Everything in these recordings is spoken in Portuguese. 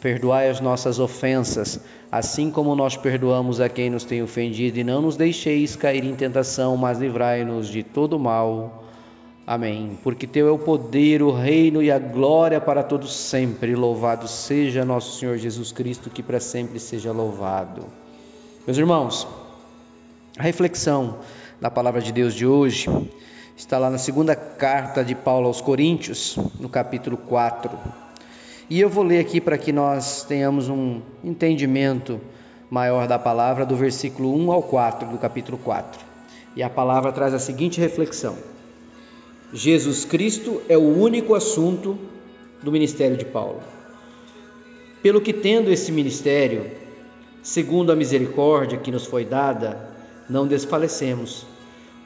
Perdoai as nossas ofensas, assim como nós perdoamos a quem nos tem ofendido, e não nos deixeis cair em tentação, mas livrai-nos de todo mal. Amém. Porque teu é o poder, o reino e a glória para todos sempre. Louvado seja nosso Senhor Jesus Cristo, que para sempre seja louvado. Meus irmãos, a reflexão da palavra de Deus de hoje está lá na segunda carta de Paulo aos Coríntios, no capítulo 4 e eu vou ler aqui para que nós tenhamos um entendimento maior da palavra, do versículo 1 ao 4 do capítulo 4. E a palavra traz a seguinte reflexão: Jesus Cristo é o único assunto do ministério de Paulo. Pelo que, tendo esse ministério, segundo a misericórdia que nos foi dada, não desfalecemos.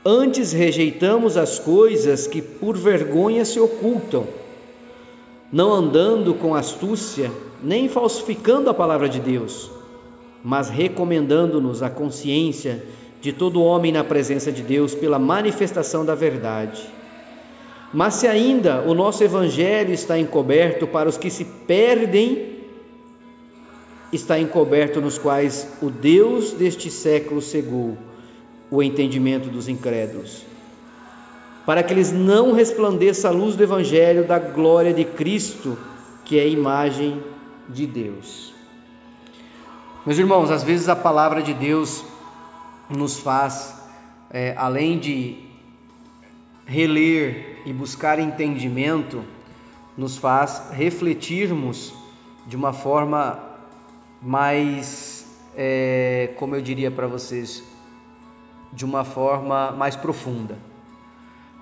Antes rejeitamos as coisas que por vergonha se ocultam não andando com astúcia, nem falsificando a palavra de Deus, mas recomendando-nos a consciência de todo homem na presença de Deus pela manifestação da verdade. Mas se ainda o nosso evangelho está encoberto para os que se perdem, está encoberto nos quais o Deus deste século cegou o entendimento dos incrédulos para que eles não resplandeça a luz do Evangelho da glória de Cristo, que é a imagem de Deus. Meus irmãos, às vezes a palavra de Deus nos faz, é, além de reler e buscar entendimento, nos faz refletirmos de uma forma mais, é, como eu diria para vocês, de uma forma mais profunda.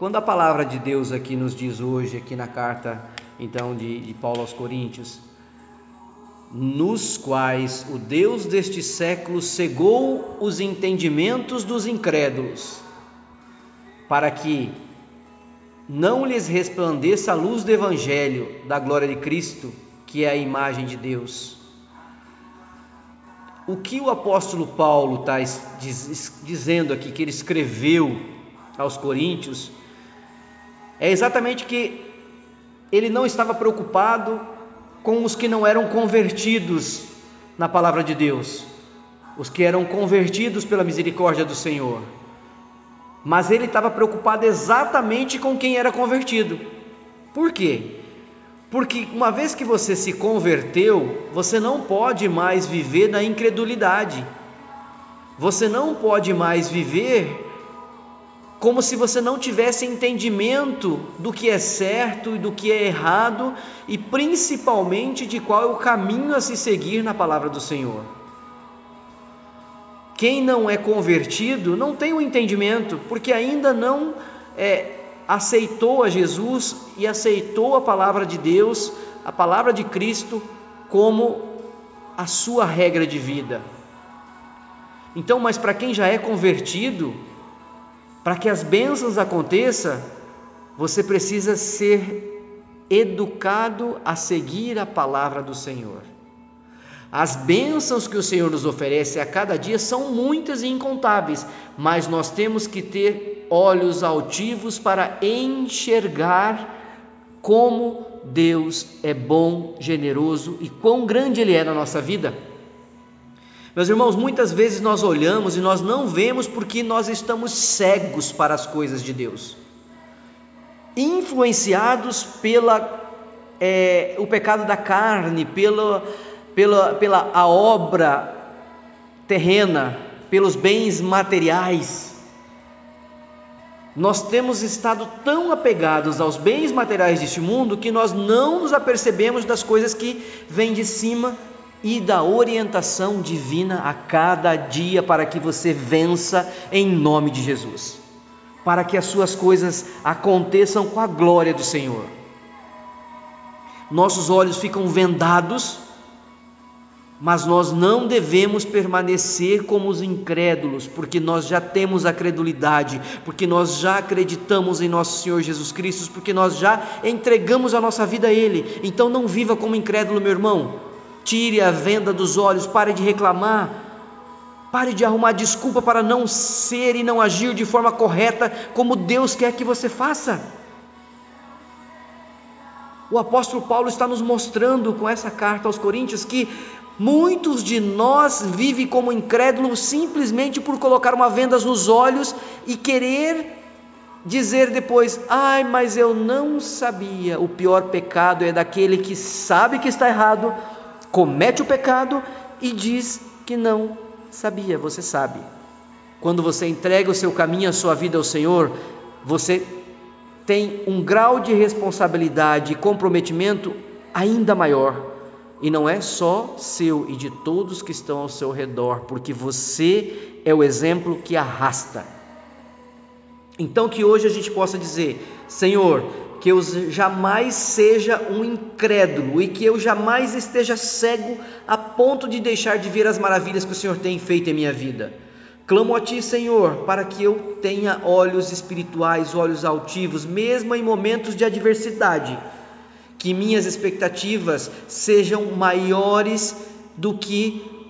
Quando a palavra de Deus aqui nos diz hoje, aqui na carta então de, de Paulo aos Coríntios, nos quais o Deus deste século cegou os entendimentos dos incrédulos, para que não lhes resplandeça a luz do Evangelho da glória de Cristo, que é a imagem de Deus. O que o apóstolo Paulo está dizendo aqui, que ele escreveu aos Coríntios, é exatamente que ele não estava preocupado com os que não eram convertidos na palavra de Deus, os que eram convertidos pela misericórdia do Senhor. Mas ele estava preocupado exatamente com quem era convertido. Por quê? Porque uma vez que você se converteu, você não pode mais viver na incredulidade. Você não pode mais viver como se você não tivesse entendimento do que é certo e do que é errado e principalmente de qual é o caminho a se seguir na palavra do Senhor. Quem não é convertido não tem o um entendimento, porque ainda não é, aceitou a Jesus e aceitou a palavra de Deus, a palavra de Cristo, como a sua regra de vida. Então, mas para quem já é convertido, para que as bênçãos aconteçam, você precisa ser educado a seguir a palavra do Senhor. As bênçãos que o Senhor nos oferece a cada dia são muitas e incontáveis, mas nós temos que ter olhos altivos para enxergar como Deus é bom, generoso e quão grande Ele é na nossa vida. Meus irmãos, muitas vezes nós olhamos e nós não vemos porque nós estamos cegos para as coisas de Deus, influenciados pela é, o pecado da carne, pela, pela, pela a obra terrena, pelos bens materiais. Nós temos estado tão apegados aos bens materiais deste mundo que nós não nos apercebemos das coisas que vêm de cima e da orientação divina a cada dia para que você vença em nome de Jesus, para que as suas coisas aconteçam com a glória do Senhor. Nossos olhos ficam vendados, Mas nós não devemos permanecer como os incrédulos, porque nós já temos a credulidade, porque nós já acreditamos em nosso Senhor Jesus Cristo, porque nós já entregamos a nossa vida a Ele. Então não viva como incrédulo, meu irmão. Tire a venda dos olhos, pare de reclamar, pare de arrumar desculpa para não ser e não agir de forma correta como Deus quer que você faça. O apóstolo Paulo está nos mostrando com essa carta aos Coríntios que Muitos de nós vivem como incrédulos simplesmente por colocar uma venda nos olhos e querer dizer depois: ai, mas eu não sabia. O pior pecado é daquele que sabe que está errado, comete o pecado e diz que não sabia. Você sabe. Quando você entrega o seu caminho, a sua vida ao Senhor, você tem um grau de responsabilidade e comprometimento ainda maior e não é só seu e de todos que estão ao seu redor, porque você é o exemplo que arrasta. Então, que hoje a gente possa dizer: Senhor, que eu jamais seja um incrédulo e que eu jamais esteja cego a ponto de deixar de ver as maravilhas que o Senhor tem feito em minha vida. Clamo a Ti, Senhor, para que eu tenha olhos espirituais, olhos altivos, mesmo em momentos de adversidade que minhas expectativas sejam maiores do que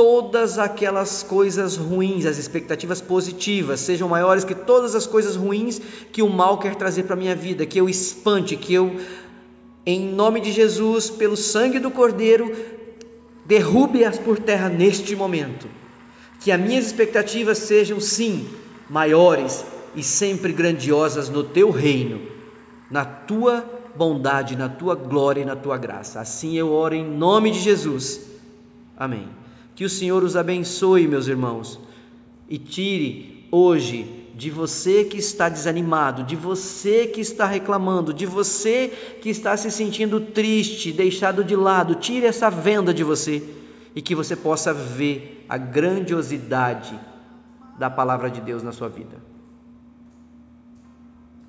todas aquelas coisas ruins, as expectativas positivas sejam maiores que todas as coisas ruins que o mal quer trazer para a minha vida, que eu espante, que eu, em nome de Jesus, pelo sangue do Cordeiro, derrube-as por terra neste momento. Que as minhas expectativas sejam, sim, maiores e sempre grandiosas no teu reino, na tua bondade, na tua glória e na tua graça. Assim eu oro em nome de Jesus. Amém. Que o Senhor os abençoe, meus irmãos, e tire hoje de você que está desanimado, de você que está reclamando, de você que está se sentindo triste, deixado de lado, tire essa venda de você e que você possa ver a grandiosidade da palavra de Deus na sua vida.